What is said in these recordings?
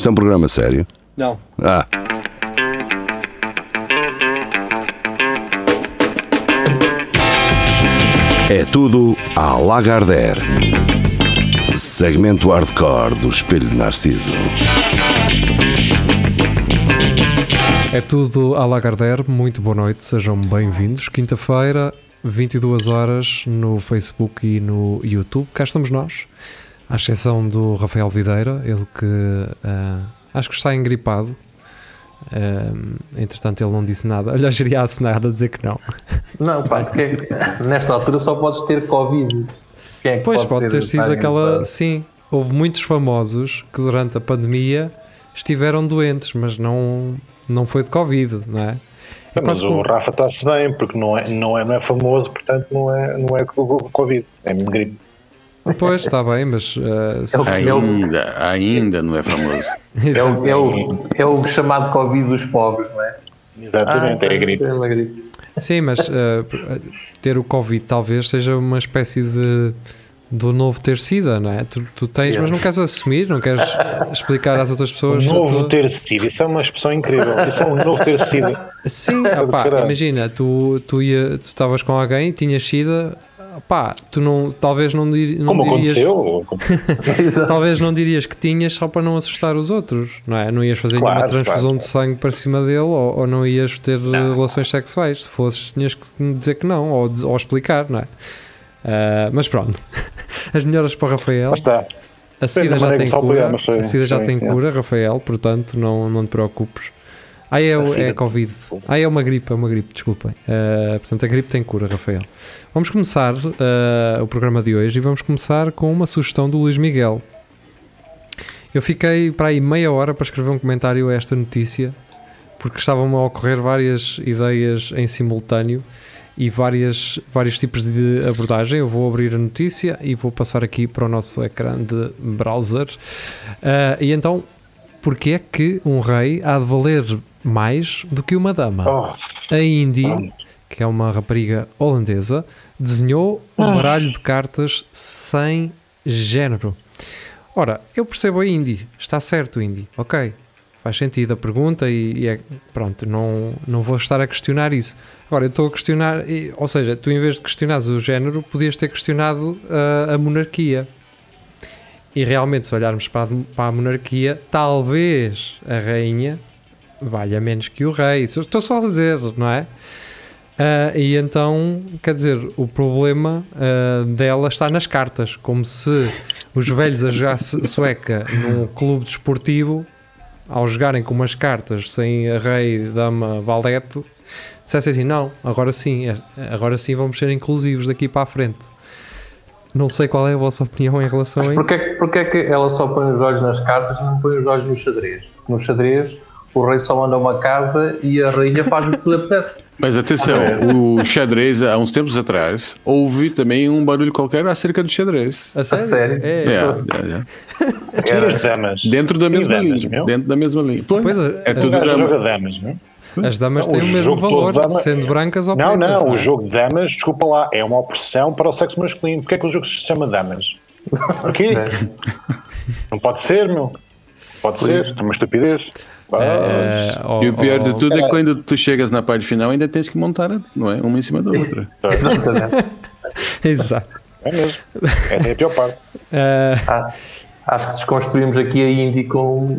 Isto é um programa sério? Não. Ah. É tudo à Lagardère. Segmento hardcore do Espelho de Narciso. É tudo à Lagardère, muito boa noite, sejam bem-vindos. Quinta-feira, 22 horas no Facebook e no YouTube. Cá estamos nós, à exceção do Rafael Videira, ele que ah, acho que está engripado. Ah, entretanto, ele não disse nada. Olha, já iria assinar a dizer que não. Não, pá, que é que- nesta altura só podes ter Covid. Quem é que Pois pode ter sido estar aquela. Sim, houve muitos famosos que durante a pandemia estiveram doentes, mas não, não foi de Covid, não é? É Mas o como- Rafa está-se bem, porque não é, não, é, não é famoso, portanto não é, não é co- co- Covid, é gripe. Pois, está bem, mas. ah, É o, é, o, Ainda, ainda não é famoso. é, o, é, o, é o chamado Covid dos pobres, não é? Exatamente, é a gripe. É uma gripe. Sim, mas uh, ter o Covid talvez seja uma espécie de do novo ter sida, não é? Tu, tu tens, mas não queres assumir, não queres explicar às outras O pessoas. a novo ter sido, isso é uma expressão incrível. Isso é um novo ter sido. Sim, opá, imagina, tu tu ia- tu estavas com alguém, tinhas sida, opá, tu não, talvez não, dir, não Como dirias. Talvez não dirias que tinhas só para não assustar os outros, não é? Não ias fazer Claro, nenhuma transfusão claro, de sangue para cima dele ou, ou não ias ter Não. relações sexuais. Se fosses, tinhas que dizer que não ou, ou explicar, não é? Ah, mas pronto, as melhoras para o Rafael. Está. A SIDA da já maneira tem cura, a SIDA já tem é. cura, Rafael, portanto não, não te preocupes. Ah, é, o- é Covid. Ah, é uma gripe, é uma gripe, desculpem. Ah, portanto, a gripe tem cura, Rafael. Vamos começar ah, o programa de hoje e vamos começar com uma sugestão do Luís Miguel. Eu fiquei para aí meia hora para escrever um comentário a esta notícia, porque estavam-me a ocorrer várias ideias em simultâneo e várias, vários tipos de abordagem. Eu vou abrir a notícia e vou passar aqui para o nosso ecrã de browser. Ah, e então, porquê é que um rei há de valer mais do que uma dama? Oh, A Indy, que é uma rapariga holandesa, desenhou um baralho de cartas sem género. Ora, eu percebo a Indy, está certo, Indy, ok, faz sentido a pergunta e, e é, pronto, não, não vou estar a questionar isso. Agora, eu estou a questionar, e- ou seja, tu em vez de questionares o género, podias ter questionado ah, a monarquia. E realmente, se olharmos para a, para a monarquia, talvez a rainha valha menos que o rei. Estou só a dizer, não é? Ah, e então, quer dizer, o problema ah, dela está nas cartas, como se os velhos a jogar su- sueca num clube desportivo, ao jogarem com umas cartas sem a rei, dama, valete, dissessem assim: não, agora sim, é- agora sim vamos ser inclusivos daqui para a frente. Não sei qual é a vossa opinião em relação a isso. Porquê, que- porquê que ela só põe os olhos nas cartas e não põe os olhos no xadrez? Porque no xadrez o rei só manda uma casa e a rainha faz o que lhe apetece. Mas atenção, o xadrez, há uns tempos atrás, houve também um barulho qualquer acerca do xadrez. A sério? sério? É, É, é, é. e as damas? Dentro da mesma damas, linha. meu? Dentro da mesma linha. Pois, Pois, é a- tudo joga damas, não? As damas Não, têm o o mesmo valor, dama- sendo brancas ou Não, pretas. não, é? o jogo de damas, desculpa lá, é uma opressão para o sexo masculino. Porquê é que o jogo se chama damas? Aqui? Não pode ser, meu. Pode Por ser, isso. é uma estupidez. Ah, É, ó, E o pior de ó, tudo é que quando tu chegas na parte final ainda tens que montar, não é? Uma em cima da outra. Exatamente. Exato. É mesmo. Essa é a pior parte. Ah, acho que desconstruímos aqui a Indy com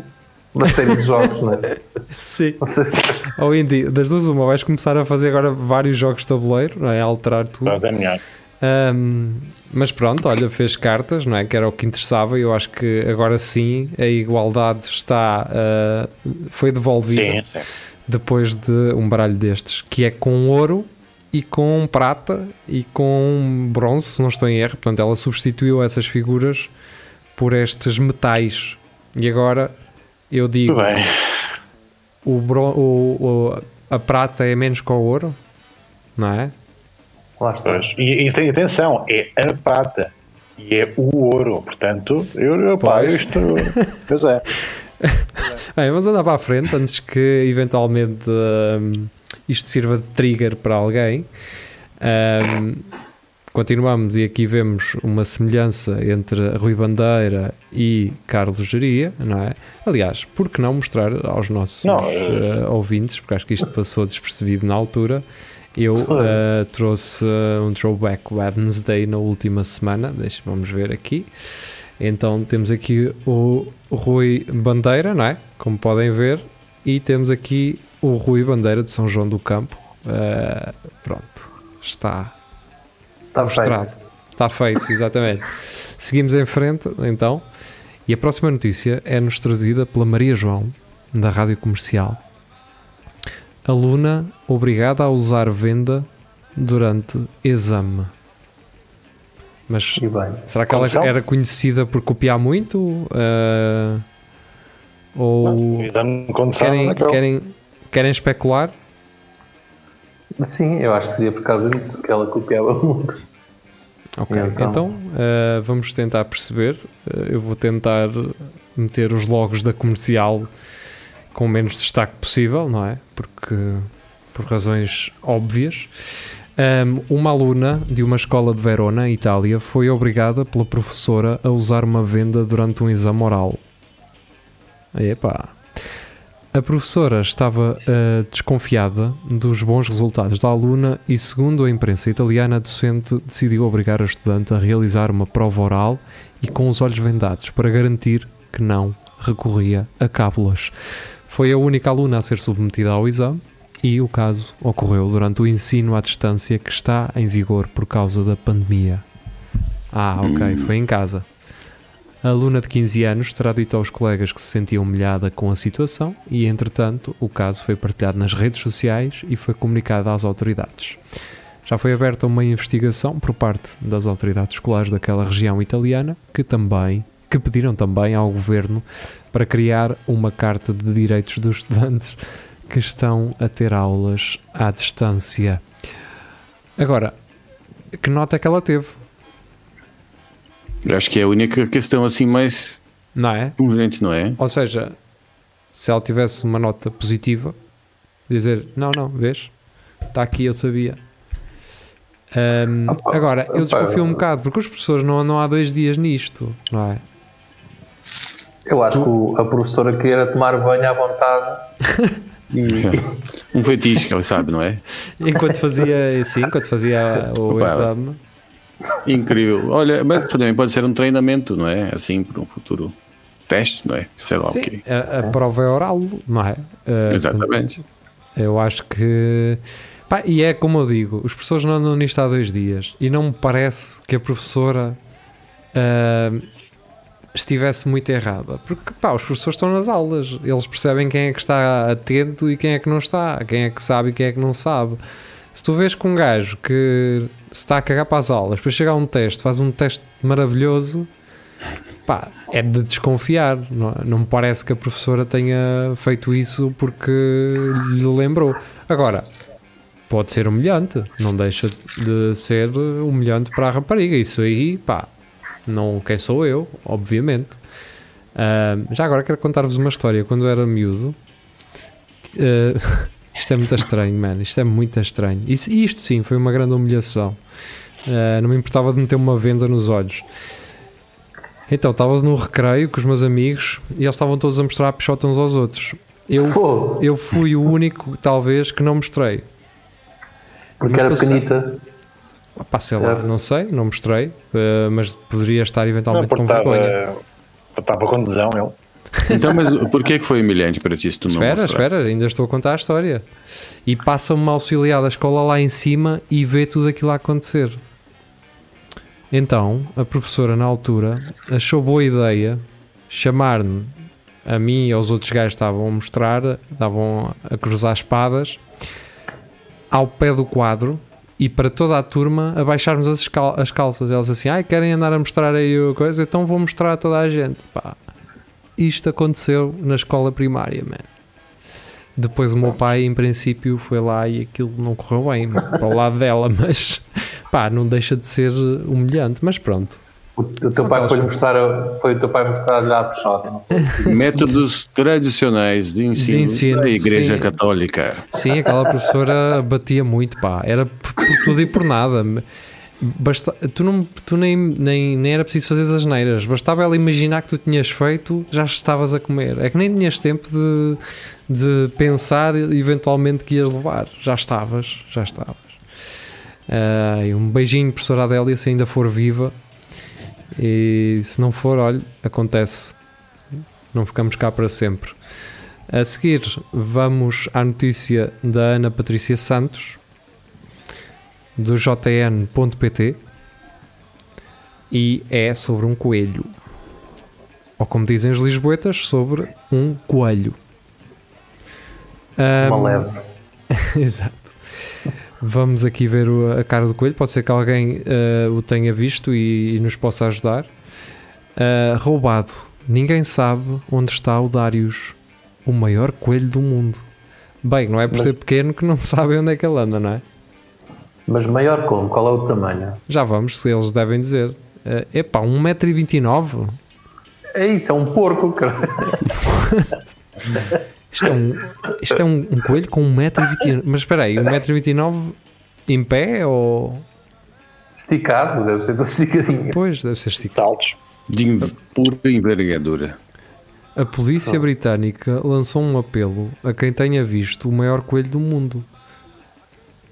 uma série de jogos, não é? sim. Não sei se. Ó Indy, das duas uma, vais começar a fazer agora vários jogos de tabuleiro, não é? A alterar tudo. Pronto, é Ahm, mas pronto, olha, fez cartas, não é? Que era o que interessava e eu acho que agora sim a igualdade está, ah, foi devolvida Sim, sim. depois de um baralho destes, que é com ouro e com prata e com bronze, se não estou em erro. Portanto, ela substituiu essas figuras por estes metais. E agora eu digo: o, bron- o- o- a prata é menos que o ouro, não é? Lá está. Pois. E, e tem atenção, é a prata. E é o ouro. Portanto, eu, eu pá, isto. Pois é. Bem, vamos andar para a frente antes que eventualmente hum, isto sirva de trigger para alguém. Hum, continuamos e aqui vemos uma semelhança entre Rui Bandeira e Carlos Geria, não é? Aliás, por que não mostrar aos nossos Não, eh, ouvintes, porque acho que isto passou despercebido na altura. Eu eh, trouxe eh, um Throwback Wednesday na última semana, deixa, vamos ver aqui. Então temos aqui o Rui Bandeira, não é? Como podem ver, e temos aqui o Rui Bandeira de São João do Campo. Eh, pronto, está Está mostrado. feito. Está feito, exatamente. Seguimos em frente, então. E a próxima notícia é-nos trazida pela Maria João, da Rádio Comercial. Aluna obrigada a usar venda durante exame. Mas será que ela era conhecida por copiar muito? Ah, ou querem, naquele- querem, querem especular? Sim, eu acho que seria por causa disso que ela copiava muito. Ok, Então. então, eh, vamos tentar perceber. Eh, eu vou tentar meter os logos da comercial com o menos destaque possível, não é? Porque por razões óbvias. Ahm, uma aluna de uma escola de Verona, Itália, foi obrigada pela professora a usar uma venda durante um exame oral. Epá. A professora estava ah, desconfiada dos bons resultados da aluna e, segundo a imprensa italiana, a docente decidiu obrigar a estudante a realizar uma prova oral e com os olhos vendados para garantir que não recorria a cábulas. Foi a única aluna a ser submetida ao exame e o caso ocorreu durante o ensino à distância que está em vigor por causa da pandemia. Ah, ok, foi em casa. A aluna de 15 anos terá dito aos colegas que se sentia humilhada com a situação e, entretanto, o caso foi partilhado nas redes sociais e foi comunicado às autoridades. Já foi aberta uma investigação por parte das autoridades escolares daquela região italiana que também que pediram também ao governo para criar uma carta de direitos dos estudantes que estão a ter aulas à distância. Agora, que nota é que ela teve, Eu acho que é a única questão assim mais não é? urgente, não é? Ou seja, se ela tivesse uma nota positiva, dizer: Não, não, vês? Está aqui, eu sabia. Opa, agora, eu desconfio um bocado, porque os professores não andam há dois dias nisto, não é? Eu acho que o- a professora queria tomar banho à vontade e, Um que ele sabe, não é? Enquanto fazia, sim, enquanto fazia o Opa. exame. Incrível. Olha, mas também pode ser um treinamento, não é? Assim, para um futuro teste, não é? Sei lá o Sim, quê. a, a prova é oral, não é? Ah, Exatamente. Eu acho que. Pá, e é como eu digo, os professores não andam nisto há dois dias e não me parece que a professora ah, estivesse muito errada. Porque pá, os professores estão nas aulas, eles percebem quem é que está atento e quem é que não está, quem é que sabe e quem é que não sabe. Se tu vês que um gajo que se está a cagar para as aulas, depois chega a um teste, faz um teste maravilhoso, pá, é de desconfiar. Não, não me parece que a professora tenha feito isso porque lhe lembrou. Agora, pode ser humilhante, não deixa de ser humilhante para a rapariga. Isso aí, pá, não quem sou eu, obviamente. Ahm, já agora quero contar-vos uma história. Quando eu era miúdo, ah, isto é muito estranho, mano. Isto é muito estranho. Isso, isto sim foi uma grande humilhação. Ah, não me importava de meter uma venda nos olhos. Então, estava no recreio com os meus amigos e eles estavam todos a mostrar a pichota uns aos outros. Eu, eu fui o único, talvez, que não mostrei. porque Mas era passei- pequenita. Pá, sei lá, Certo. não sei, não mostrei, eh, mas poderia estar Não, eventualmente porque com vergonha. estava, estava com desão ele. Então, mas porquê que foi humilhante para ti se tu não Espera, mostraste? espera, ainda estou a contar a história. E passa uma auxiliar da escola lá em cima e vê tudo aquilo a acontecer. Então, a professora, na altura, achou boa ideia chamar-me a mim e aos outros gajos que estavam a mostrar, estavam a cruzar espadas, ao pé do quadro e para toda a turma abaixarmos as, as calças. Elas assim, ai, querem andar a mostrar aí a coisa, então vou mostrar a toda a gente. Pá, isto aconteceu na escola primária, man. Depois o meu pai, em princípio, foi lá e aquilo não correu bem para o lado dela, mas pá, não deixa de ser humilhante. Mas pronto, O, o teu pai foi mostrar, a- foi o teu pai mostrar-lhe a peixota. Métodos tradicionais de ensino, De ensino, da Igreja sim. Católica. sim, aquela professora batia muito, pá, era por, por tudo e por nada. basta, tu, não, tu nem, nem, nem era preciso fazer as neiras, bastava ela imaginar que tu tinhas feito, já estavas a comer. É que nem tinhas tempo de, de pensar eventualmente que ias levar, já estavas, já estavas. E um beijinho, professora Adélia, se ainda for viva. E se não for, olha, acontece. Não ficamos cá para sempre. A seguir, vamos à notícia da Ana Patrícia Santos, do jn.pt, e é sobre um coelho. Ou como dizem os lisboetas, sobre um coelho. Uma Ahm, leve. Exato. Vamos aqui ver o- a cara do coelho. Pode ser que alguém eh, o tenha visto e, e nos possa ajudar. Ah, roubado. Ninguém sabe onde está o Darius, o maior coelho do mundo. Bem, não é por Mas- ser pequeno que não sabem onde é que ele anda, não é? Mas maior como? Qual é o tamanho? Já vamos, se eles devem dizer. Uh, epá, 1,29m? É isso, é um porco, cara. Isto é um, isto é um, um coelho com 1,29m. Mas espera aí, 1,29m em pé ou. Esticado, deve ser todo esticadinho. Pois, deve ser esticado. Saltos. De env- pura envergadura. A polícia britânica lançou um apelo a quem tenha visto o maior coelho do mundo.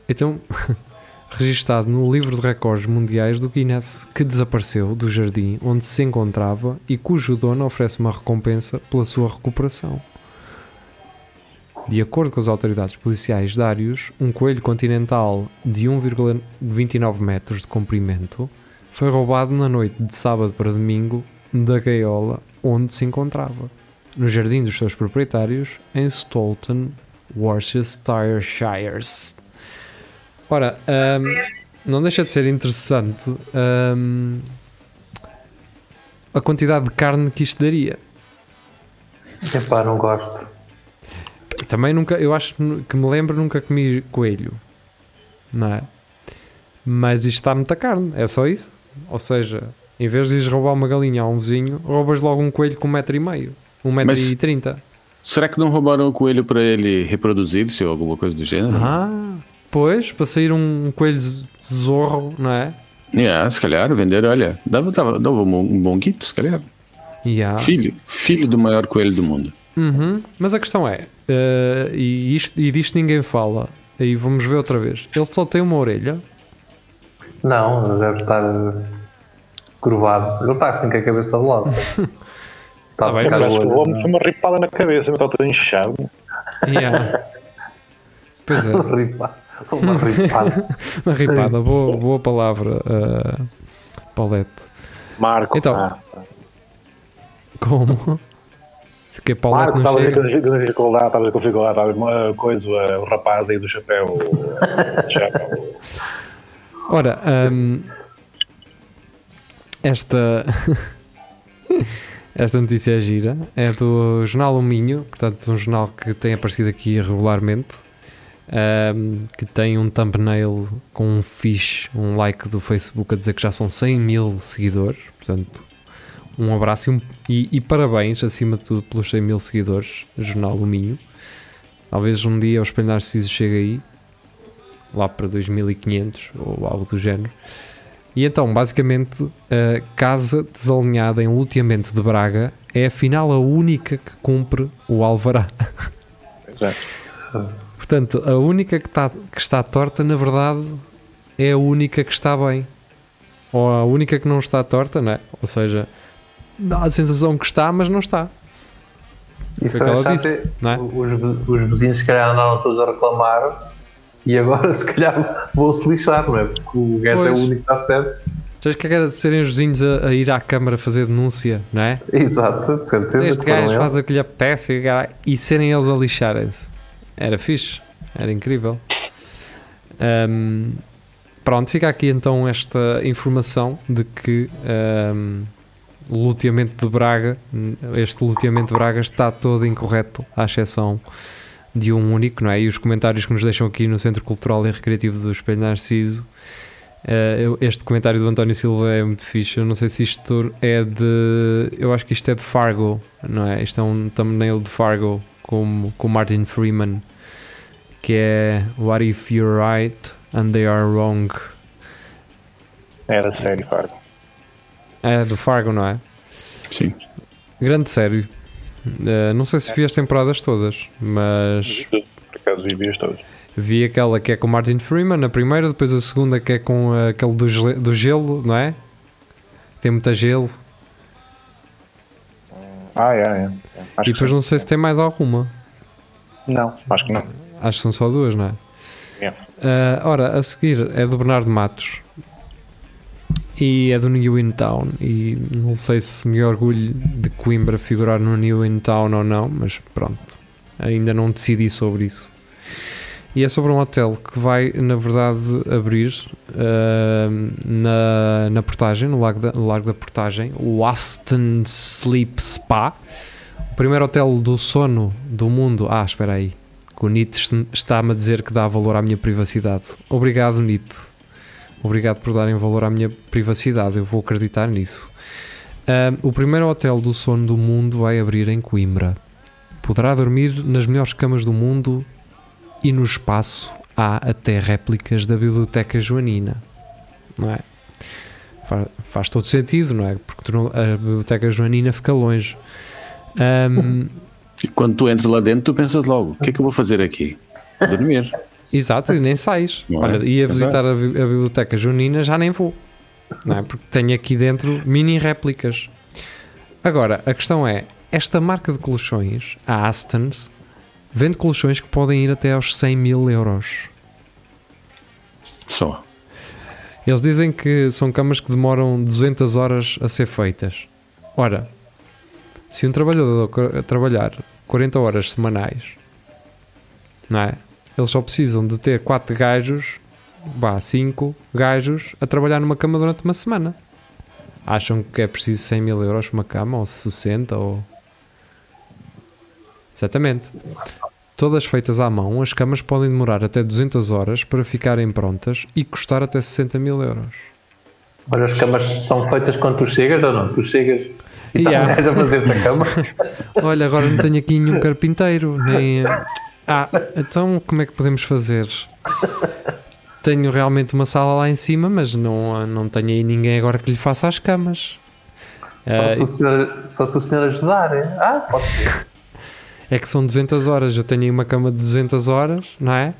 Então, registado no livro de recordes mundiais do Guinness, que desapareceu do jardim onde se encontrava e cujo dono oferece uma recompensa pela sua recuperação. De acordo com as autoridades policiais Darius, um coelho continental de 1,29 metros de comprimento foi roubado na noite de sábado para domingo da gaiola onde se encontrava, no jardim dos seus proprietários em Stolton, Worcestershire. Ora, ahm, não deixa de ser interessante ahm, a quantidade de carne que isto daria. Epá, não gosto. Também nunca, eu acho que me lembro, nunca comi coelho, não é? Mas isto está muita carne, é só isso. Ou seja, em vez de ires roubar uma galinha a um vizinho, roubas logo um coelho com um metro e meio, um metro Mas- e trinta. Será que não roubaram o coelho para ele reproduzir-se ou alguma coisa do gênero? Ah, pois, para sair um coelho zorro, não é? Yeah, se calhar, vender, olha, dava, dava, dava um bom kit, se calhar. Yeah. Filho, filho do maior coelho do mundo. Uhum. Mas a questão é, eh, e, isto, e disto ninguém fala, aí vamos ver outra vez. Ele só tem uma orelha, Não, mas deve estar eh, curvado. Ele está assim com a cabeça de lado. Está Tá a bem, homem foi uma ripada na cabeça, mas está todo inchado. Yeah. pois é, Uma ripada. Uma ripada. uma ripada, boa, boa palavra, uh, Paulette. Marco. Então, ah, Como? Que a Paulette Marco, não estava a chega. dizer com dificuldade, estava com dificuldade, estava uma coisa, eh, o rapaz aí do chapéu. o chapéu. Ora, hum, esta esta notícia é gira, é do Jornal O Minho, portanto um jornal que tem aparecido aqui regularmente, hum, que tem um thumbnail com um fixe, um like do Facebook a dizer que já são 100 mil seguidores, portanto um abraço e, um- e- e parabéns acima de tudo pelos 100 mil seguidores, Jornal O Minho. Talvez um dia o Espelho Narciso chegue aí, lá para 2500 ou algo do género. E então, basicamente, a casa desalinhada em loteamento de Braga é afinal a única que cumpre o alvará. Exato. Portanto, a única que está, que está torta, na verdade, é a única que está bem. Ou a única que não está torta, não é? Ou seja, dá a sensação que está, mas não está. Isso é chato. disse, é? Os, os vizinhos, se calhar, andaram todos a reclamar e agora, se calhar, vão-se lixar, não é? Porque o gajo é o único que está certo. Já que de serem os vizinhos a, a ir à Câmara fazer denúncia, não é? Exato, de certeza. Este gajo faz o que lhe apetece e, serem eles a lixarem-se. Era fixe, era incrível. Ahm, pronto, fica aqui então esta informação de que o loteamento de Braga, este loteamento de Braga está todo incorreto, à exceção de um único, não é? E os comentários que nos deixam aqui no Centro Cultural e Recreativo do Espelho Narciso. eu- este comentário do António Silva é muito fixe. Eu não sei se isto é de. Eu acho que isto é de Fargo, não é? Isto é um thumbnail de Fargo com, com Martin Freeman que é What if you're right and they are wrong? Da série Fargo. É do Fargo, não é? Sim. Grande série. Uh, não sei se vi as temporadas todas, mas Por acaso vi as todas. vi aquela que é com o Martin Freeman, a primeira, depois a segunda que é com uh, aquele do, gele- do gelo, não é? Tem muita gelo. Ah, é, é. Acho e depois não sei se tem mais alguma. Não, acho que não. Acho que são só duas, não é? É. Uh, ora, a seguir é do Bernardo Matos e é do New In Town. E não sei se me orgulho de Coimbra figurar no New In Town ou não, mas pronto, ainda não decidi sobre isso. E é sobre um hotel que vai, na verdade, abrir uh, na, na Portagem, no Lago da, Lago da Portagem, o Aston Sleep Spa. O primeiro hotel do sono do mundo. Ah, espera aí. que O NIT está-me a dizer que dá valor à minha privacidade. Obrigado, NIT. Obrigado por darem valor à minha privacidade. Eu vou acreditar nisso. O primeiro hotel do sono do mundo vai abrir em Coimbra. Poderá dormir nas melhores camas do mundo e no espaço há até réplicas da Biblioteca Joanina. Não é? Fa- Faz, todo sentido, não é? Porque não- a Biblioteca Joanina fica longe. Ahm, E quando tu entras lá dentro, tu pensas logo: o que é que eu vou fazer aqui? Dormir. Exato, e nem sais. Não é? Olha, ia visitar a, a biblioteca junina, já nem vou. Não é? Porque tenho aqui dentro mini réplicas. Agora, a questão é: esta marca de colchões, a Astons, vende colchões que podem ir até aos 100 mil euros. Só. Eles dizem que são camas que demoram 200 horas a ser feitas. Ora, se um trabalhador trabalhar 40 horas semanais, não é? Eles só precisam de ter 4 gajos, vá, 5 gajos a trabalhar numa cama durante uma semana. Acham que é preciso 100 mil euros por uma cama, ou 60, ou. Exatamente. Todas feitas à mão, as camas podem demorar até 200 horas para ficarem prontas e custar até 60 mil euros. Olha, as camas são feitas quando tu chegas ou não? Tu chegas e Yeah. a fazer-te a cama. Olha, agora não tenho aqui nenhum carpinteiro, nem. Ah, então como é que podemos fazer? Tenho realmente uma sala lá em cima, mas não, não tenho aí ninguém agora que lhe faça as camas. Só, Ah, se o senhor, só se o senhor ajudar. é? Ah, pode ser. é que são 200 horas, eu tenho aí uma cama de 200 horas, não é?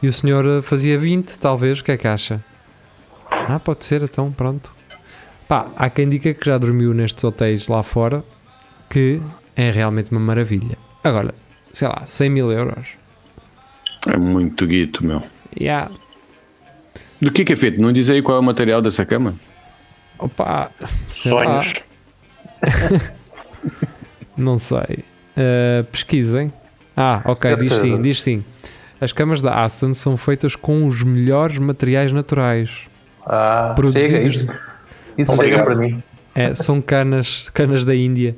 E o senhor eh, fazia 20, talvez, o que é que acha? Ah, pode ser, então pronto. Pá, há quem diga que já dormiu nestes hotéis lá fora, que é realmente uma maravilha. Agora, sei lá, 100 mil euros. É muito guito, meu. Yeah. Do que é que é feito? Não diz aí qual é o material dessa cama? Opa, sei lá, Sonhos. não sei. Uh, pesquisem. Ah, ok, Deve diz ser. sim, diz sim. As camas da Aston são feitas com os melhores materiais naturais. Ah, Produzidos- chega, isso, isso chega para mim. É, são canas, canas da Índia.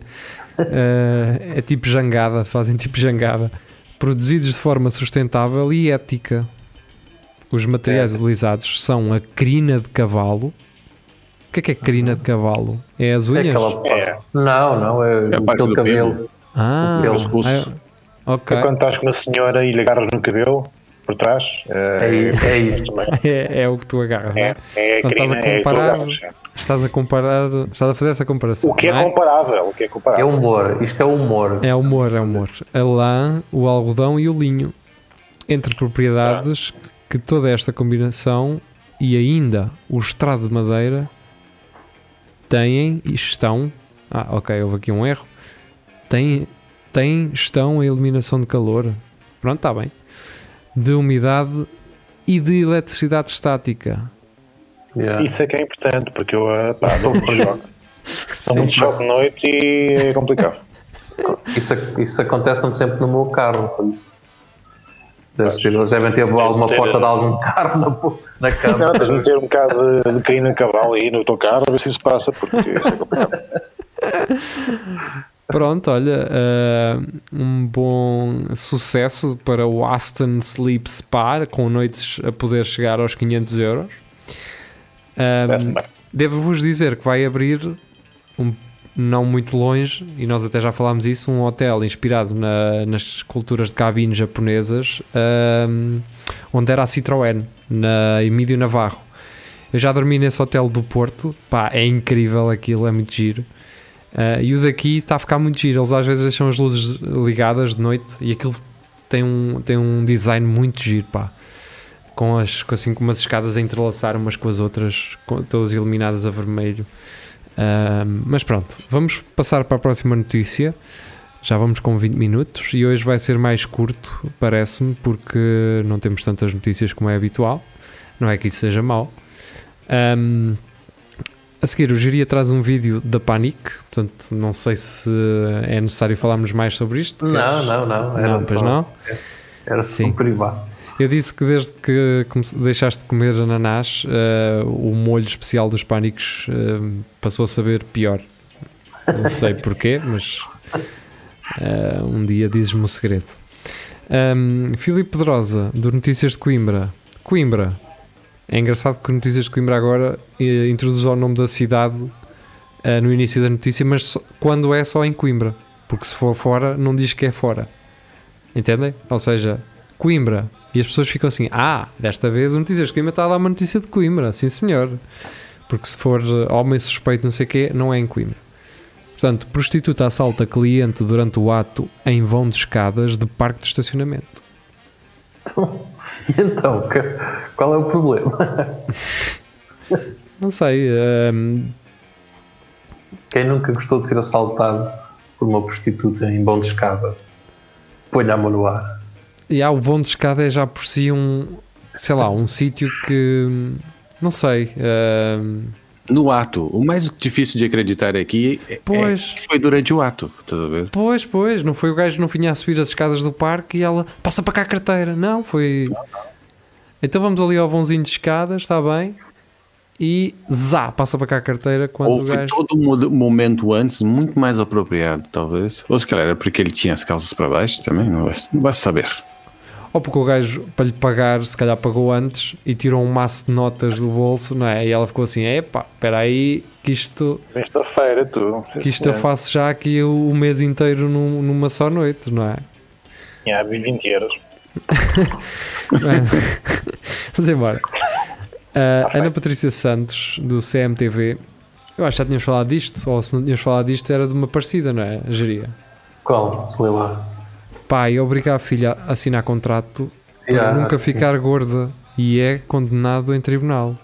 Uh, é tipo jangada, fazem tipo jangada. Produzidos de forma sustentável e ética. Os materiais É. utilizados são a crina de cavalo. O que é que é crina de cavalo? É as É unhas? aquela É. Não, não, é, É a parte aquele do cabelo. Ah, Pelo pescoço. ah, ok. É quando estás com uma senhora e lhe agarras no cabelo por trás. É, é isso. É, é o que tu agarras, É, é? é estás a é comparar- é. Estás a comparar, estás a fazer essa comparação. O que é não comparável? O que é É comparável? humor, isto é humor. É humor, é humor. A lã, o algodão e o linho. Entre propriedades que toda esta combinação e ainda o estrado de madeira têm e estão. Ah, ok, houve aqui um erro. Têm, têm, estão a eliminação de calor. Pronto, está bem. De umidade e de eletricidade estática. Yeah. Isso é que é importante, porque eu pá, dou Sou muito choque. Dou muito de noite e é complicado. Isso, isso acontece-me sempre no meu carro, por isso. Deve ser, eles devem ter alguma ter- porta de algum carro na, na Não, cama. tens de meter um bocado de, de crina cavalo aí no teu carro a ver se isso passa, porque isso é complicado. Pronto, olha, eh, um bom sucesso para o Aston Sleep Spa, com noites a poder chegar aos 500 euros. Um. Devo-vos dizer que vai abrir, um, não muito longe, e nós até já falámos isso, um hotel inspirado na- nas esculturas de cabines japonesas, um, onde era a Citroën, na Emílio Navarro. Eu já dormi nesse hotel do Porto, pá, é incrível aquilo, é muito giro. Ah, e o daqui está a ficar muito giro. Eles às vezes deixam as luzes ligadas de noite e aquilo tem um, tem um design muito giro, pá. Com, as, com, assim, com umas escadas a entrelaçar umas com as outras, com- todas iluminadas a vermelho. Ah, mas pronto, vamos passar para a próxima notícia. Já vamos com 20 minutos e hoje vai ser mais curto, parece-me, porque não temos tantas notícias como é habitual. Não é que isso seja mau. Ahm, a seguir, o Giria traz um vídeo da Panic, portanto, não sei se é necessário falarmos mais sobre isto. Não, não, não. Era Não, só, pois não. Era só Sim. privado. Eu disse que desde que deixaste de comer ananás, eh, o molho especial dos pânicos eh, passou a saber pior. Não sei porquê, mas eh, um dia dizes-me o segredo. Um, Filipe Pedrosa, do Notícias de Coimbra. Coimbra. É engraçado que Notícias de Coimbra agora eh, introduz o nome da cidade eh, no início da notícia, mas só- quando é só em Coimbra. Porque se for fora, não diz que é fora. Entendem? Ou seja, Coimbra. E as pessoas ficam assim: ah, desta vez o Notícias de Coimbra está a dar uma notícia de Coimbra. Sim, senhor. Porque se for eh, homem suspeito, não sei o quê, não é em Coimbra. Portanto, prostituta assalta cliente durante o ato em vão de escadas de parque de estacionamento. E então, qual é o problema? Não sei. ehm, Quem nunca gostou de ser assaltado por uma prostituta em bom de escada? Põe-lhe a mão no ar. e há o vão de escada é já por si um, sei lá, um sítio que não sei. ehm, No ato, o mais difícil de acreditar aqui é, Pois. é que foi durante o ato, estás a ver? Pois, pois, não foi o gajo que não vinha a subir as escadas do parque e ela passa para cá a carteira. Não, foi. Então vamos ali ao vãozinho de escadas, está bem. E zá, passa para cá a carteira quando Ou o foi gajo. todo um mo- momento antes muito mais apropriado, talvez. Ou se calhar era porque ele tinha as calças para baixo também, não vai, não vai saber. Ou porque o gajo, para lhe pagar, se calhar pagou antes e tirou um maço de notas do bolso, não é? E ela ficou assim: epá, espera aí, que isto, Sexta-feira, tu. que isto eu faço já aqui o, o mês inteiro num- numa só noite, não é? Tinha 20 euros. Vamos embora. Uh, Ana Patrícia Santos, do CMTV. Eu acho que já tínhamos falado disto, ou se não tínhamos falado disto, era de uma parecida, não é? Geria. Qual? Lê lá. Pai obriga a filha a assinar contrato para Yeah, nunca acho que sim. ficar gorda e é condenado em tribunal.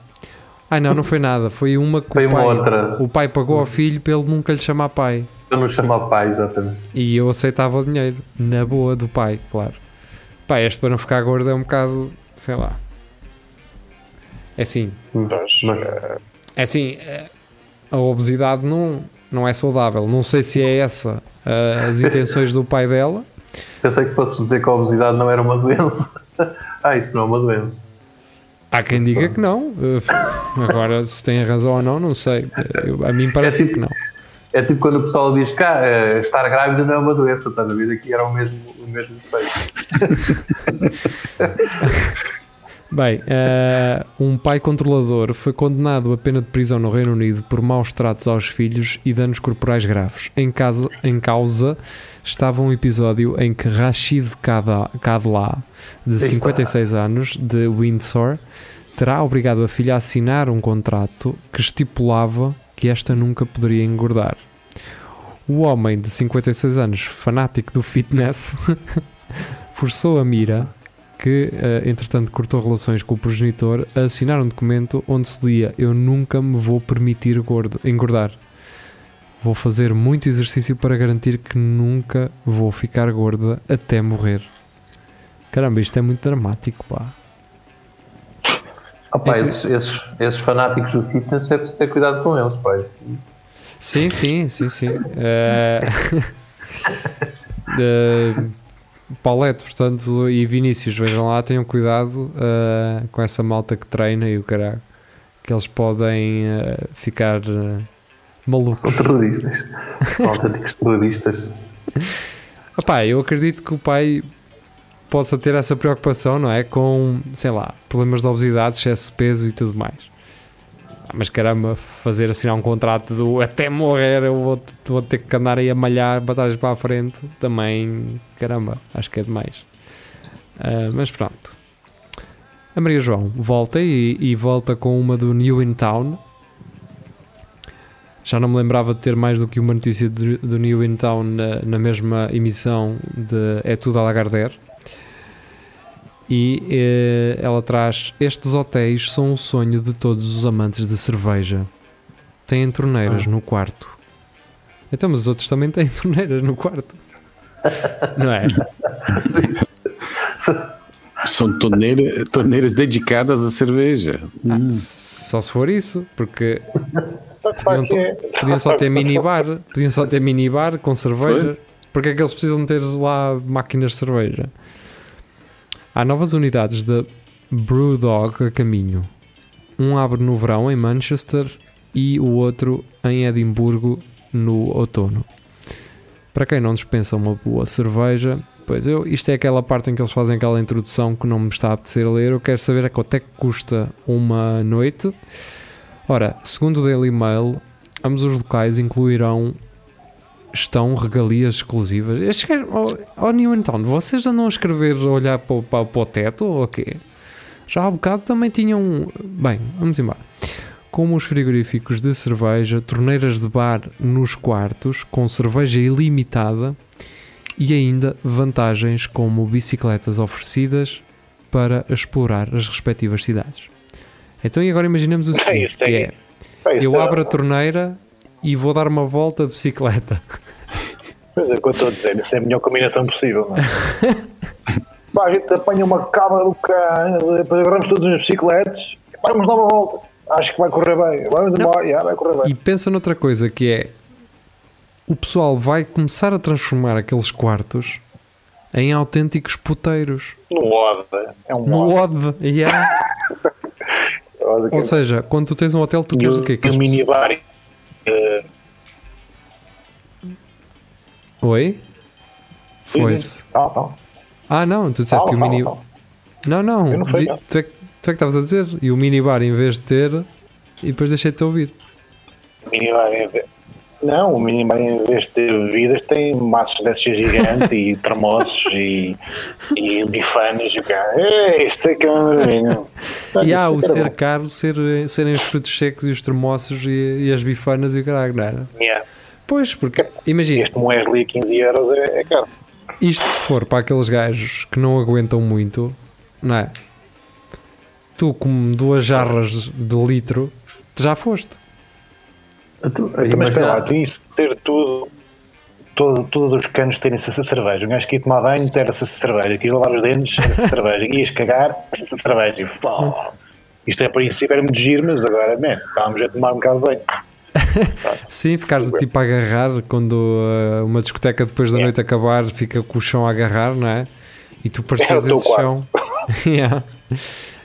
Ai não, não foi nada. Foi uma que Foi o uma pai, outra. o pai pagou ao filho para ele nunca lhe chamar pai. Eu não chamo a pai, exatamente. E eu aceitava o dinheiro, na boa do pai, claro. Pai, este para não ficar gordo é um bocado, sei lá. É assim, Pois, Mas, É assim, eh, a obesidade não, não é saudável. Não sei se é essa eh, as intenções do pai dela. Pensei que fosse dizer que a obesidade não era uma doença. ah, isso não é uma doença. Há quem diga que não. Eh, Agora, se tem razão ou não, não sei. A mim parece que não. É tipo quando o pessoal diz que ah, eh, estar grávida não é uma doença, estás a ver? Aqui era o mesmo, o mesmo efeito. Bem, eh, um pai controlador foi condenado a pena de prisão no Reino Unido por maus tratos aos filhos e danos corporais graves. Em, casa, em causa estava um episódio em que Rashid Kadla, de Aí está. 56 anos, de Windsor, terá obrigado a filha a assinar um contrato que estipulava que esta nunca poderia engordar. O homem de 56 anos, fanático do fitness, forçou a Mira, que eh, entretanto cortou relações com o progenitor, a assinar um documento onde se lia: Eu nunca me vou permitir gordo- engordar. Vou fazer muito exercício para garantir que nunca vou ficar gorda até morrer. Caramba, isto é muito dramático, pá. Pá, É que- esses, esses, esses fanáticos do fitness é preciso ter cuidado com eles, pá. Sim, sim, sim, sim. Eh, eh, Paulette, portanto, e Vinícius, vejam lá, tenham cuidado eh, com essa malta que treina e o caralho, que eles podem eh, ficar eh, malucos. são terroristas. são autênticos terroristas. Opá, eu acredito que o pai possa ter essa preocupação, não é? Com, sei lá, problemas de obesidade, excesso de peso e tudo mais. Mas caramba, fazer assinar um contrato do até morrer eu vou, vou ter que andar aí a malhar batalhas para a frente, também, caramba, acho que é demais. Ah, mas pronto. A Maria João volta e, e volta com uma do New in Town. Já não me lembrava de ter mais do que uma notícia do, do New in Town na, na mesma emissão de É Tudo a Lagardère. E eh, ela traz: Estes hotéis são o sonho de todos os amantes de cerveja. Têm torneiras no quarto. Então, mas os outros também têm torneiras no quarto. Não é? São torneira, torneiras dedicadas à cerveja. Hum. Só se for isso, porque podiam, é? podiam só ter minibar, podiam só ter minibar com cerveja. Porque é que eles precisam ter lá máquinas de cerveja? Há novas unidades da Brewdog a caminho. Um abre no verão em Manchester e o outro em Edimburgo no outono. Para quem não dispensa uma boa cerveja, pois eu, isto é aquela parte em que eles fazem aquela introdução que não me está a apetecer ler. Eu quero saber a quanto é que custa uma noite. Ora, segundo o Daily Mail, ambos os locais incluirão estão regalias exclusivas. Estes gajos- Oh, oh New in Town, vocês andam a escrever, a olhar para, o- para, para o teto ou o quê? Já há bocado também tinham. Bem, vamos embora. Como os frigoríficos de cerveja, torneiras de bar nos quartos, com cerveja ilimitada e ainda vantagens como bicicletas oferecidas para explorar as respectivas cidades. Então, e agora imaginemos o É seguinte: é é, eu abro a torneira e vou dar uma volta de bicicleta. Pois é, o que eu estou a dizer, isso é a melhor combinação possível, não é? Pá, a gente apanha uma cabra do carro, depois agarramos todos nas bicicletas e vamos dar uma volta. Acho que vai correr bem. Vamos embora, já, vai correr bem. E pensa noutra coisa que é o pessoal vai começar a transformar aqueles quartos em autênticos puteiros. No OD. É um No OD. OD, yeah. Ou seja, quando tu tens um hotel, tu queres o quê? Que o minibar. eh, Oi? Foi-se. Não, não. Ah, não, tu disseste que o mini. Não, não, Eu não fui, di- não. Tu, é, que- tu é que estavas a dizer. E o minibar, em vez de ter, e depois deixei-te ouvir. Minibar em vez- Não, o minibar em vez de ter bebidas tem maços desses gigantes e termossos e, e bifanas e o cara. "É, Isto é que é uma maravilha. E há o Isto era ser caro ser, serem os frutos secos e os termossos e, e as bifanas e o caralho, não era? Yeah. Pois, porque imagina, Este Moesli a 15 euros é, é caro. isto se for para aqueles gajos que não aguentam muito, não é? Tu, com duas jarras de litro, já foste. Tu, Mas espera lá, tu isso ter tudo, todo, todos os canos terem essa cerveja. Um gajo que ia tomar banho ter essa cerveja, que ia lavar os dentes, essa cerveja, ias cagar, essa cerveja. E, pá, isto é, a princípio era muito giro, mas agora, man, estávamos a tomar um bocado de banho. Sim, ficares tipo a agarrar quando uh, uma discoteca depois da Yeah. noite acabar fica com o chão a agarrar, não é? E tu É parecias teu esse quarto. chão. Yeah.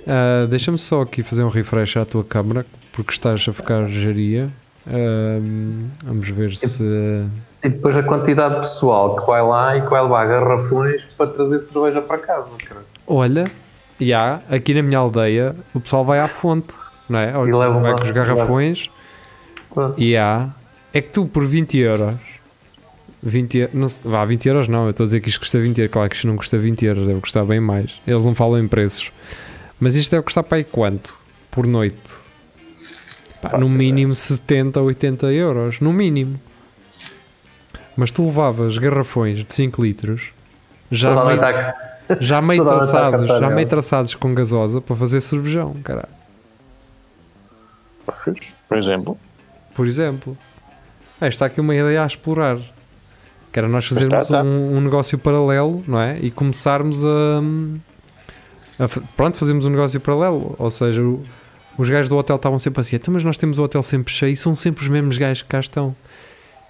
Uh, Deixa-me só aqui fazer um refresh à tua câmara porque estás a ficar geria. Um, vamos ver se. e depois a quantidade de pessoal que vai lá e que vai levar garrafões para trazer cerveja para casa. cara. Olha, já, aqui na minha aldeia o pessoal vai à fonte, não é? Olha, E leva vai uma- com os garrafões Pronto. e há. É que tu por 20 euros. 20, e- não, vá, 20 euros não, eu estou a dizer que isto custa 20 euros. Claro que isto não custa 20 euros, deve custar bem mais. Eles não falam em preços. Mas isto deve custar para aí quanto? Por noite? Pá, no mínimo 70, 80 euros. No mínimo. Mas tu levavas garrafões de 5 litros já Toda meio, já meio traçados, já meio traçados com gasosa para fazer cervejão, caralho. Por exemplo. Por exemplo. Ah, está aqui uma ideia a explorar. Que era nós fazermos Está, está. Um, um negócio paralelo, não é? E começarmos a, a Pronto, fazemos um negócio paralelo. Ou seja, o- os gajos do hotel estavam sempre assim, "Então, mas nós temos o hotel sempre cheio e são sempre os mesmos gajos que cá estão.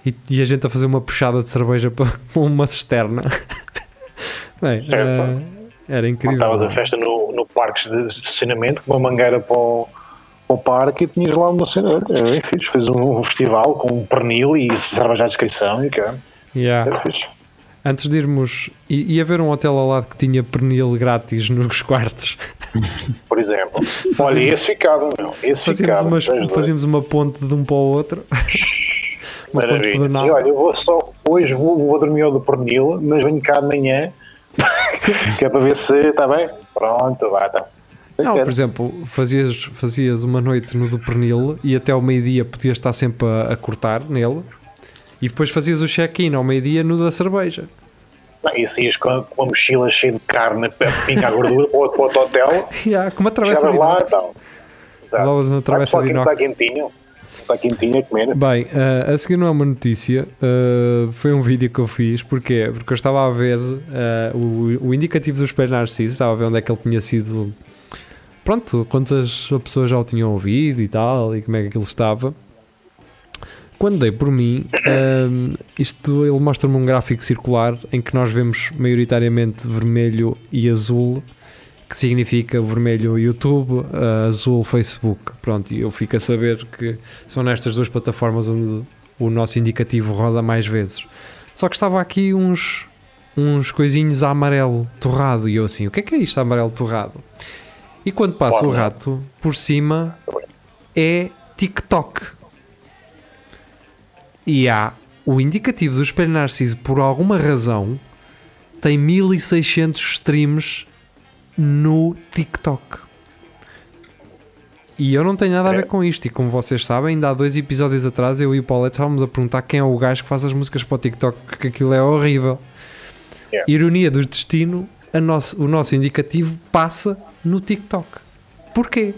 E, e a gente a fazer uma puxada de cerveja para para uma cisterna. Bem, Certo. eh, era incrível. Montavas a festa no, no parque de estacionamento, com uma mangueira para o, para o parque e tinhas lá uma cena. Era bem fixe. Fez um, festival com um pernil e cerveja à descrição e cara. Yeah. Era fixe. Antes de irmos, ia haver um hotel ao lado que tinha pernil grátis nos quartos. Por exemplo. Olha, esse ficava, meu. Esse Fazíamos, ficava. umas- fazíamos uma ponte de um para o outro. uma ponte Maravilha. pedonal. E olha, eu vou só. Hoje vou, vou dormir ao do pernil, mas venho cá amanhã. que é para ver se está bem. Pronto, vá, tá. Não, por exemplo, fazias, fazias uma noite no do pernil e até ao meio-dia podias estar sempre a, a cortar nele e depois fazias o check-in ao meio-dia no da cerveja. Não, e saías com, com uma mochila cheia de carne para pingar a gordura para para outro hotel, Yeah, com uma travessa de lá e inox. tal. Tá. Uma travessa Está de está inox. quentinho. Está quentinho a comer. Bem, eh, a seguir não é uma notícia, eh, foi um vídeo que eu fiz, porquê? Porque eu estava a ver eh, o, o indicativo do espelho narciso, estava a ver onde é que ele tinha sido, pronto, quantas pessoas já o tinham ouvido e tal, e como é que aquilo estava. Quando dei por mim, eh, isto ele mostra-me um gráfico circular em que nós vemos maioritariamente vermelho e azul, que significa vermelho YouTube, eh, azul Facebook. Pronto, e eu fico a saber que são nestas duas plataformas onde o nosso indicativo roda mais vezes. Só que estava aqui uns, uns coisinhos a amarelo torrado e eu assim, o que é que é isto amarelo torrado? E quando passa o rato por cima é TikTok. E há o indicativo do espelho narciso por alguma razão tem 1600 streams no TikTok. E eu não tenho nada a ver É. com isto. E como vocês sabem, ainda há dois episódios atrás eu e o Paulette estávamos a perguntar quem é o gajo que faz as músicas para o TikTok, porque aquilo é horrível. Yeah. Ironia do destino, nosso, o nosso indicativo passa no TikTok. Porquê?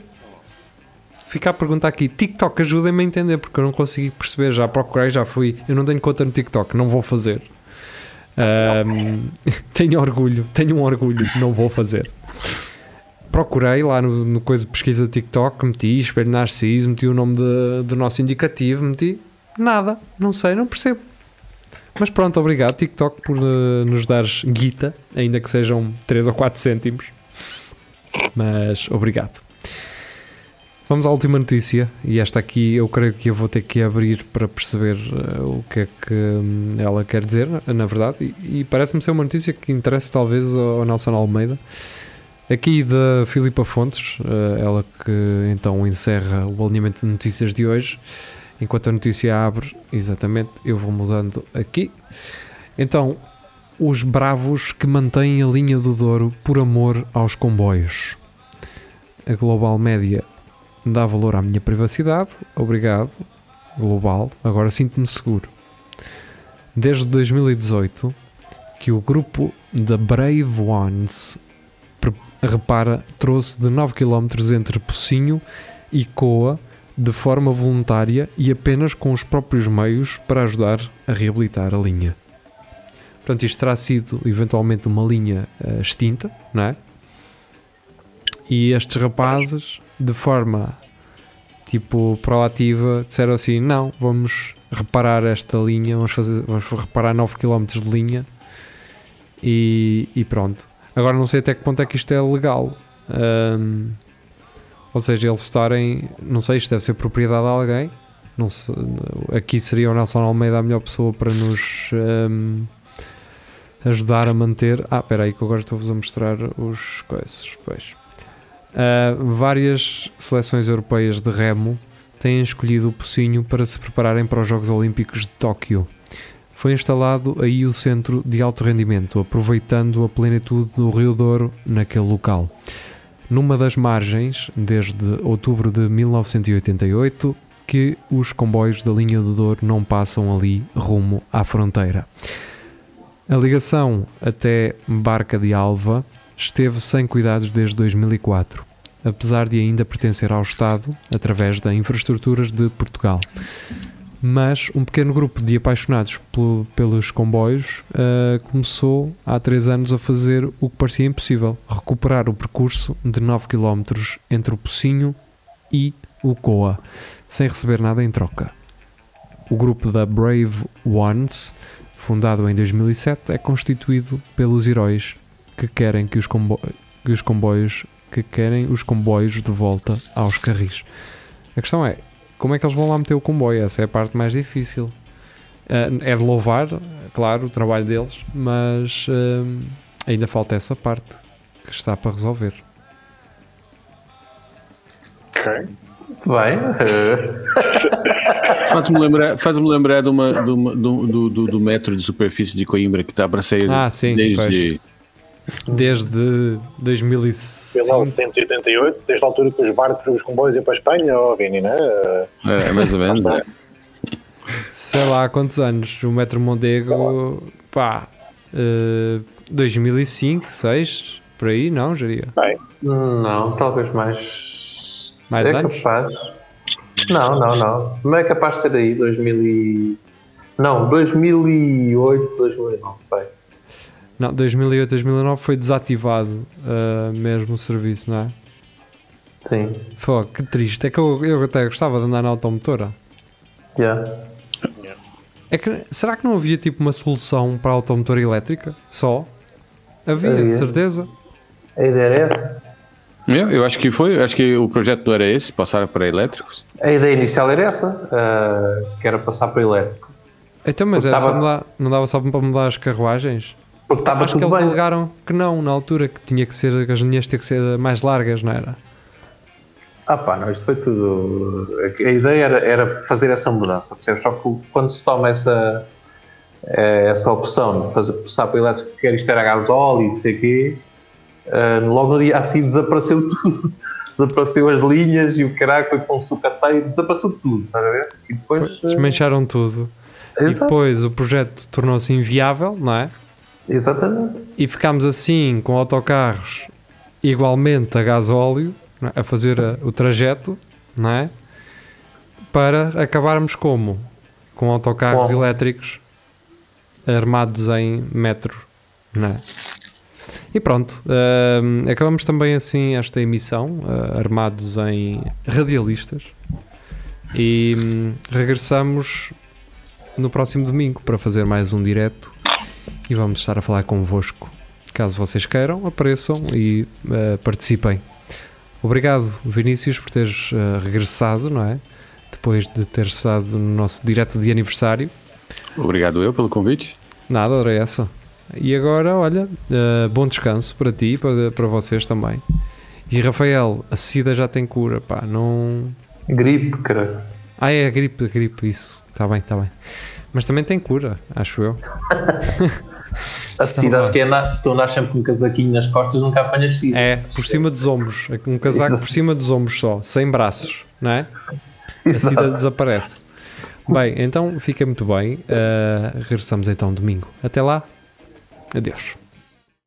Fica a perguntar aqui, TikTok ajuda-me a entender, porque eu não consegui perceber, já procurei, já fui, eu não tenho conta no TikTok, não vou fazer. Ahm, tenho orgulho, tenho um orgulho, não vou fazer. Procurei lá no, no coisa de pesquisa do TikTok, meti espelho narciso, meti o nome de- do nosso indicativo, meti nada, não sei, não percebo. Mas pronto, obrigado TikTok por eh, nos dares guita, ainda que sejam 3 ou 4 cêntimos. Mas obrigado. Vamos à última notícia, e esta aqui eu creio que eu vou ter que abrir para perceber eh, o que é que hum, ela quer dizer, na verdade, e, e parece-me ser uma notícia que interessa talvez ao Nelson Almeida. Aqui da Filipa Fontes, eh, ela que então encerra o alinhamento de notícias de hoje. Enquanto a notícia abre, exatamente, eu vou mudando aqui. Então, os bravos que mantêm a linha do Douro por amor aos comboios. A Global Média dá valor à minha privacidade. Obrigado, Global. Agora sinto-me seguro. Desde 2018 que o grupo da Brave Ones repara trouxe de 9 km entre Pocinho e Coa de forma voluntária e apenas com os próprios meios para ajudar a reabilitar a linha. Portanto, isto terá sido eventualmente uma linha eh, extinta, não é? E estes rapazes, de forma tipo proativa, disseram assim: não, vamos reparar esta linha, vamos, fazer, vamos reparar 9 km de linha e, e pronto. Agora não sei até que ponto é que isto é legal. Ahm, ou seja, eles estarem. Não sei, isto deve ser propriedade de alguém. Não sei, aqui seria o Nelson Almeida a melhor pessoa para nos ahm, ajudar a manter. Ah, espera aí que agora estou-vos a mostrar os coisas. Pois. Ah, várias seleções europeias de remo têm escolhido o Pocinho para se prepararem para os Jogos Olímpicos de Tóquio. Foi instalado aí o centro de alto rendimento, aproveitando a plenitude do Rio Douro naquele local. Numa das margens, desde outubro de 1988, que os comboios da linha do Douro não passam ali rumo à fronteira. A ligação até Barca de Alva esteve sem cuidados desde 2004, apesar de ainda pertencer ao Estado através da Infraestruturas de Portugal. Mas um pequeno grupo de apaixonados pelo- pelos comboios ah, começou há três anos a fazer o que parecia impossível: recuperar o percurso de 9 km entre o Pocinho e o Coa, sem receber nada em troca. O grupo da Brave Ones, fundado em 2007, é constituído pelos heróis que querem que os, combo- que os comboios que querem os comboios de volta aos carris. A questão é, como é que eles vão lá meter o comboio? Essa é a parte mais difícil. Ah, é de louvar, claro, o trabalho deles, mas ah, ainda falta essa parte que está para resolver. Ok. Bem, eh, Faz-me lembrar, faz lembrar de uma, de uma- do, do, do, do metro de superfície de Coimbra que está para sair Ah, sim, desde, Desde 2005. 1988, desde a altura que os barcos e os comboios iam para a Espanha, ó Vini, não é? É, mais ou menos. é. sei lá há quantos anos. O Metro Mondego, pá, eh, 2005, 6, por aí, não, Jaria? Bem, Não, talvez mais. Mais é anos? capaz. Não, não, não. Não é capaz de ser aí, 2000 e... Não, 2008, 2009, pai. Não, 2008, 2009 foi desativado eh, mesmo o serviço, não é? Sim. Fogo, que triste. É que eu, eu até gostava de andar na automotora. Yeah. É que, será que não havia tipo uma solução para a automotora elétrica? Só? Havia, de Havia. certeza. A ideia era essa. Eu, eu acho que foi, acho que o projeto não era esse, passar para elétricos. A ideia inicial era essa, ah, que era passar para elétrico. Então, mas era só tava- mudar- não dava só para mudar as carruagens? Porque estava Acho que eles bem. alegaram que não, na altura, que tinha que ser, que as linhas tinham que ser mais largas, não era? Ah pá, não, isto foi tudo. A ideia era, era fazer essa mudança, percebes? Só que quando se toma essa, eh, essa opção de fazer, passar para o elétrico, que era isto era gasóleo e não sei o quê, eh, logo no dia assim desapareceu tudo. desapareceu as linhas e o foi para um sucateio, desapareceu tudo, estás a ver? E depois. Desmancharam tudo. E exato, depois o projeto tornou-se inviável, não é? exatamente. E ficámos assim com autocarros igualmente a gasóleo, é? a fazer a- o trajeto, não é? Para acabarmos como? Com autocarros Como? elétricos armados em metro, não é? E pronto, hum, acabamos também assim esta emissão, ah, armados em radialistas, e hum, regressamos no próximo domingo para fazer mais um direto e vamos estar a falar convosco. Caso vocês queiram, apareçam e eh, participem. Obrigado, Vinícius, por teres eh, regressado, não é? Depois de ter estado no nosso direto de aniversário. Obrigado eu pelo convite. Nada, era essa. E agora, olha, eh, bom descanso para ti e para, para vocês também. E Rafael, a SIDA já tem cura, pá, não. Gripe, caralho. Ah, é a gripe, a gripe, isso. Está bem, está bem. Mas também tem cura, acho eu. A SIDA, Tá acho que é na- se tu andas sempre com um casaquinho nas costas, nunca apanhas SIDA. É, por cima dos ombros. Um casaco Exato. por cima dos ombros só, sem braços, não é? A Exato. SIDA desaparece. Bem, então fica muito bem. Uh, regressamos então domingo. Até lá. Adeus.